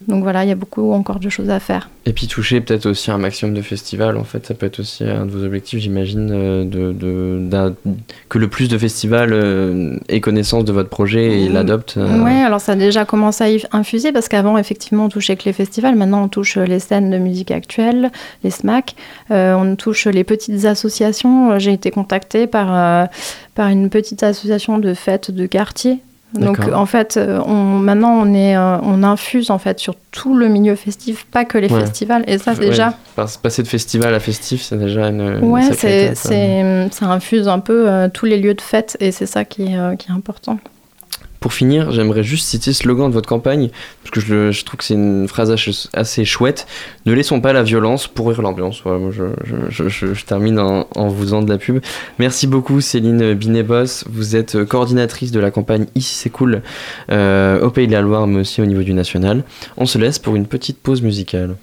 donc voilà, il y a beaucoup encore de choses à faire. Et puis toucher peut-être aussi un maximum de festivals, en fait, ça peut être aussi un de vos objectifs, j'imagine, euh, de, de- d'un- que le plus de festivals euh, aient connaissance de votre projet et Mm. l'adoptent. euh, Ouais, alors ça a déjà commencé à y infuser parce qu'avant, effectivement, on touchait que les festivals. Maintenant, on touche les scènes de musique actuelle, les SMAC. Euh, on touche les petites associations. J'ai été contactée par, euh, par une petite association de fêtes de quartier. Donc en fait, euh, on, maintenant on est, euh, on infuse en fait sur tout le milieu festif, pas que les Ouais. festivals. Et ça Ouais, déjà, parce- Passer de festival à festif, c'est déjà une. ouais, sacrée c'est, ça infuse un peu euh, tous les lieux de fête et c'est ça qui est, euh, qui est important. Pour finir, j'aimerais juste citer le slogan de votre campagne, parce que je, trouve que c'est une phrase assez chouette. Ne laissons pas la violence pourrir l'ambiance. Je, termine en, en vous faisant de la pub. Merci beaucoup Céline Binet-Boss. Vous êtes coordinatrice de la campagne Ici c'est cool euh, au Pays de la Loire, mais aussi au niveau du national. On se laisse pour une petite pause musicale.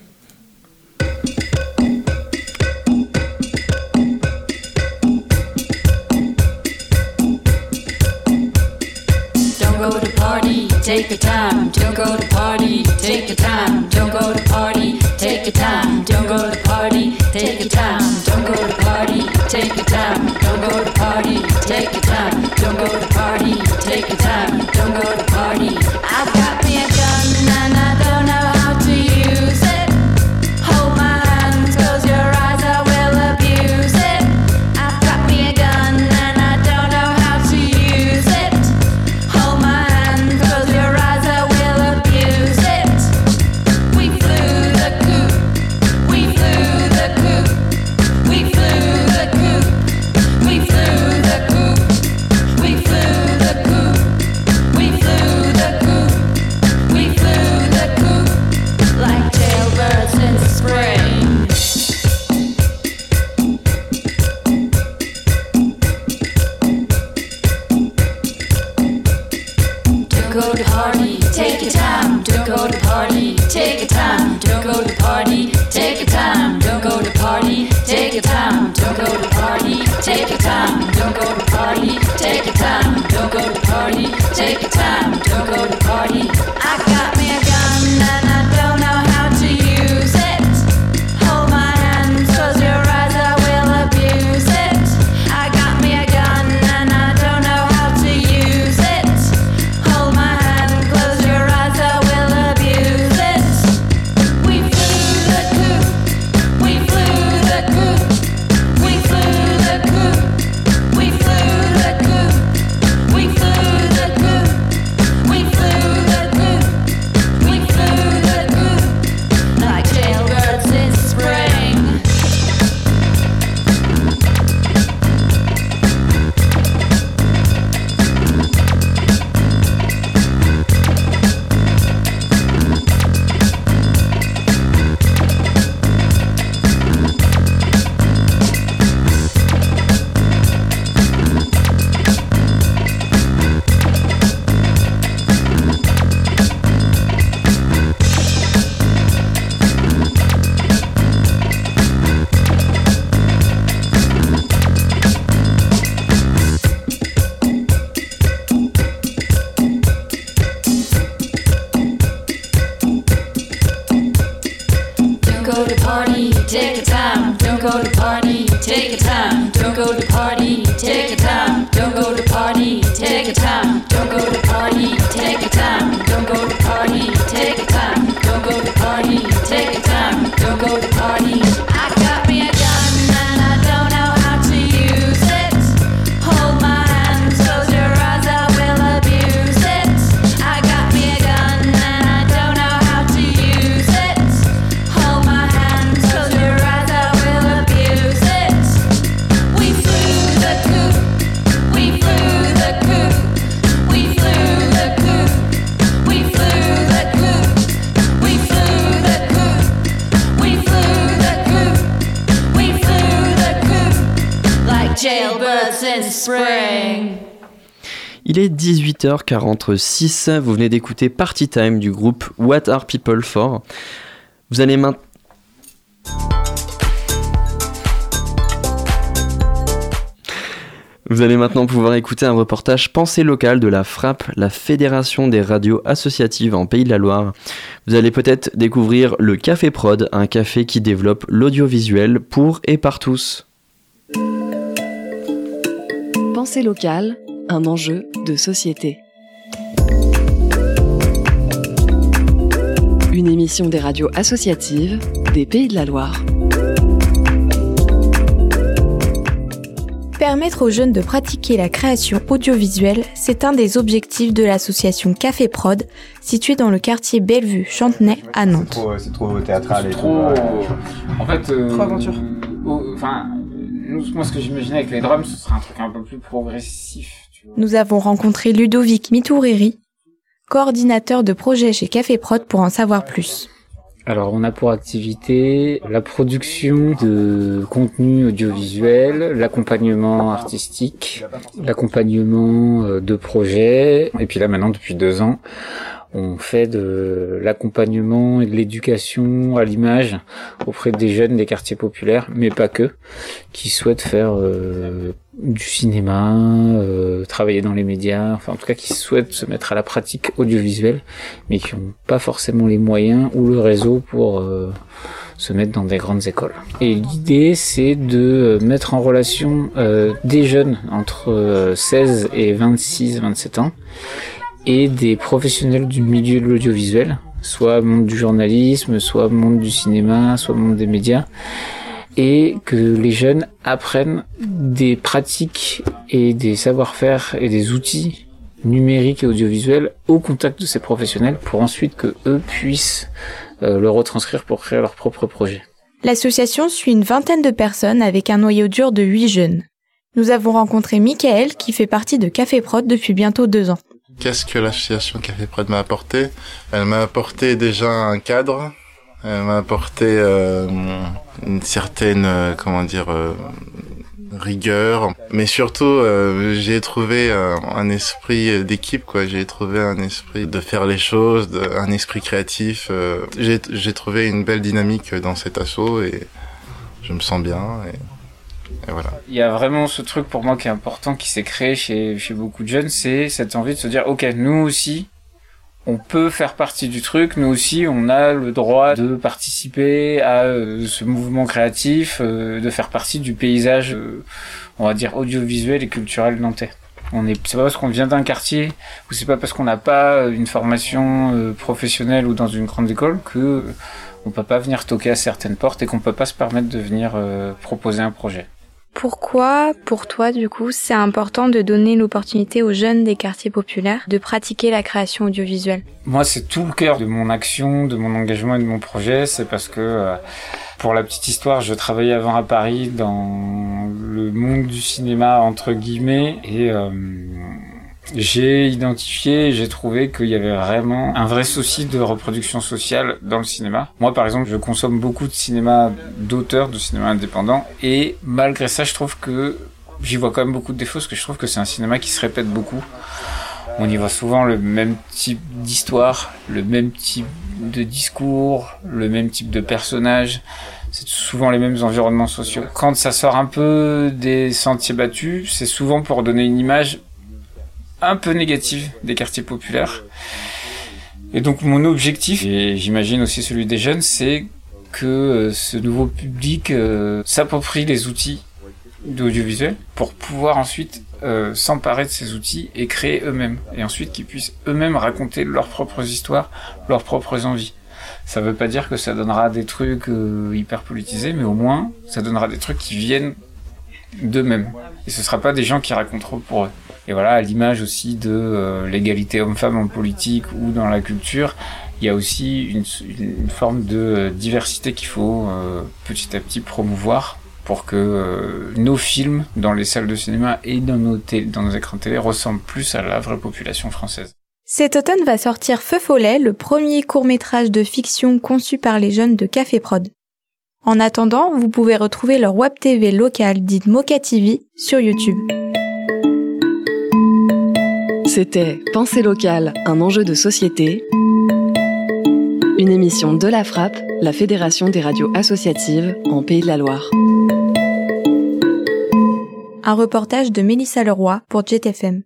Take your time. Don't go to party, take your time. Don't go to party, take your time. Don't go to party, take your time. Don't go to party, take your time. Don't go to party, take your time. Don't go to party, take your time. Don't go to party. Take your time. 18h46, vous venez d'écouter Party Time du groupe What Are People For. Vous allez maintenant... Vous allez maintenant pouvoir écouter un reportage Pensée locale de la FRAP, la Fédération des radios associatives en Pays de la Loire. Vous allez peut-être découvrir le Café Prod, un café qui développe l'audiovisuel pour et par tous. Pensée locale, un enjeu de société. Une émission des radios associatives des Pays de la Loire. Permettre aux jeunes de pratiquer la création audiovisuelle, c'est un des objectifs de l'association Café Prod, située dans le quartier Bellevue, Chantenay, à Nantes. C'est trop théâtral et trop. En fait. euh, Trop aventure. Enfin, nous, moi, ce que j'imaginais avec les drums, ce serait un truc un peu plus progressif. Nous avons rencontré Ludovic Mitoureri, coordinateur de projet chez Café Prod pour en savoir plus. Alors, on a pour activité la production de contenu audiovisuel, l'accompagnement artistique, l'accompagnement euh, de projets, et puis là maintenant depuis deux ans, on fait de l'accompagnement et de l'éducation à l'image auprès des jeunes des quartiers populaires, mais pas que, qui souhaitent faire euh, du cinéma, euh, travailler dans les médias, enfin en tout cas qui souhaitent se mettre à la pratique audiovisuelle, mais qui n'ont pas forcément les moyens ou le réseau pour euh, se mettre dans des grandes écoles. Et l'idée, c'est de mettre en relation des jeunes entre euh, 16 et 26, 27 ans et des professionnels du milieu de l'audiovisuel, soit monde du journalisme, soit monde du cinéma, soit monde des médias, et que les jeunes apprennent des pratiques et des savoir-faire et des outils numériques et audiovisuels au contact de ces professionnels pour ensuite que eux puissent euh, le retranscrire pour créer leur propre projet. L'association suit une vingtaine de personnes avec un noyau dur de 8 jeunes. Nous avons rencontré Michael qui fait partie de Café Prod depuis bientôt deux ans. Qu'est-ce que l'association Café Prod m'a apporté? Elle m'a apporté déjà un cadre, elle m'a apporté euh, une certaine, euh, comment dire, euh, rigueur, mais surtout j'ai trouvé un esprit d'équipe, quoi. J'ai trouvé un esprit de faire les choses, un esprit créatif. j'ai trouvé une belle dynamique dans cet assaut et je me sens bien. Et voilà. Il y a vraiment ce truc pour moi qui est important, qui s'est créé chez, chez beaucoup de jeunes, c'est cette envie de se dire, ok, nous aussi, on peut faire partie du truc, nous aussi, on a le droit de participer à euh, ce mouvement créatif, euh, de faire partie du paysage, euh, on va dire, audiovisuel et culturel nantais. On est, c'est pas parce qu'on vient d'un quartier, ou c'est pas parce qu'on n'a pas euh, une formation euh, professionnelle ou dans une grande école que on peut pas venir toquer à certaines portes et qu'on peut pas se permettre de venir proposer un projet. Pourquoi, pour toi, du coup, c'est important de donner l'opportunité aux jeunes des quartiers populaires de pratiquer la création audiovisuelle? Moi, c'est tout le cœur de mon action, de mon engagement et de mon projet. C'est parce que, euh, pour la petite histoire, je travaillais avant à Paris dans le monde du cinéma, entre guillemets, et euh, j'ai identifié, j'ai trouvé qu'il y avait vraiment un vrai souci de reproduction sociale dans le cinéma. Moi, par exemple, je consomme beaucoup de cinéma d'auteur, de cinéma indépendant, et malgré ça, je trouve que j'y vois quand même beaucoup de défauts, parce que je trouve que c'est un cinéma qui se répète beaucoup. On y voit souvent le même type d'histoire, le même type de discours, le même type de personnage. C'est souvent les mêmes environnements sociaux. Quand ça sort un peu des sentiers battus, c'est souvent pour donner une image un peu négative des quartiers populaires. Et donc mon objectif, et j'imagine aussi celui des jeunes, c'est que euh, ce nouveau public euh, s'approprie les outils d'audiovisuel pour pouvoir ensuite euh, s'emparer de ces outils et créer eux-mêmes. Et ensuite qu'ils puissent eux-mêmes raconter leurs propres histoires, leurs propres envies. Ça veut pas dire que ça donnera des trucs hyper politisés, mais au moins ça donnera des trucs qui viennent d'eux-mêmes. Et ce sera pas des gens qui raconteront pour eux. Et voilà, à l'image aussi de euh, l'égalité homme-femme en politique ou dans la culture, il y a aussi une, forme de euh, diversité qu'il faut euh, petit à petit promouvoir pour que nos films dans les salles de cinéma et dans nos, télé- dans écrans télé ressemblent plus à la vraie population française. Cet automne va sortir Feu Follet, le premier court-métrage de fiction conçu par les jeunes de Café Prod. En attendant, vous pouvez retrouver leur web TV locale dite Mocha TV sur YouTube. C'était Pensée locale, un enjeu de société. Une émission de la Frappe, la Fédération des radios associatives en Pays de la Loire. Un reportage de Mélissa Leroy pour JetFM.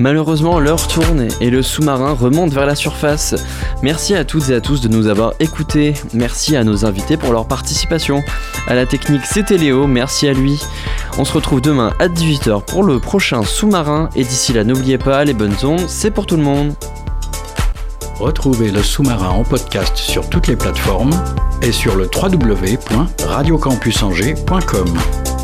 Malheureusement, l'heure tourne et le sous-marin remonte vers la surface. Merci à toutes et à tous de nous avoir écoutés. Merci à nos invités pour leur participation. À la technique, c'était Léo, merci à lui. On se retrouve demain à 18h pour le prochain sous-marin. Et d'ici là, n'oubliez pas, les bonnes ondes, c'est pour tout le monde. Retrouvez le sous-marin en podcast sur toutes les plateformes et sur le www.radiocampusangers.com.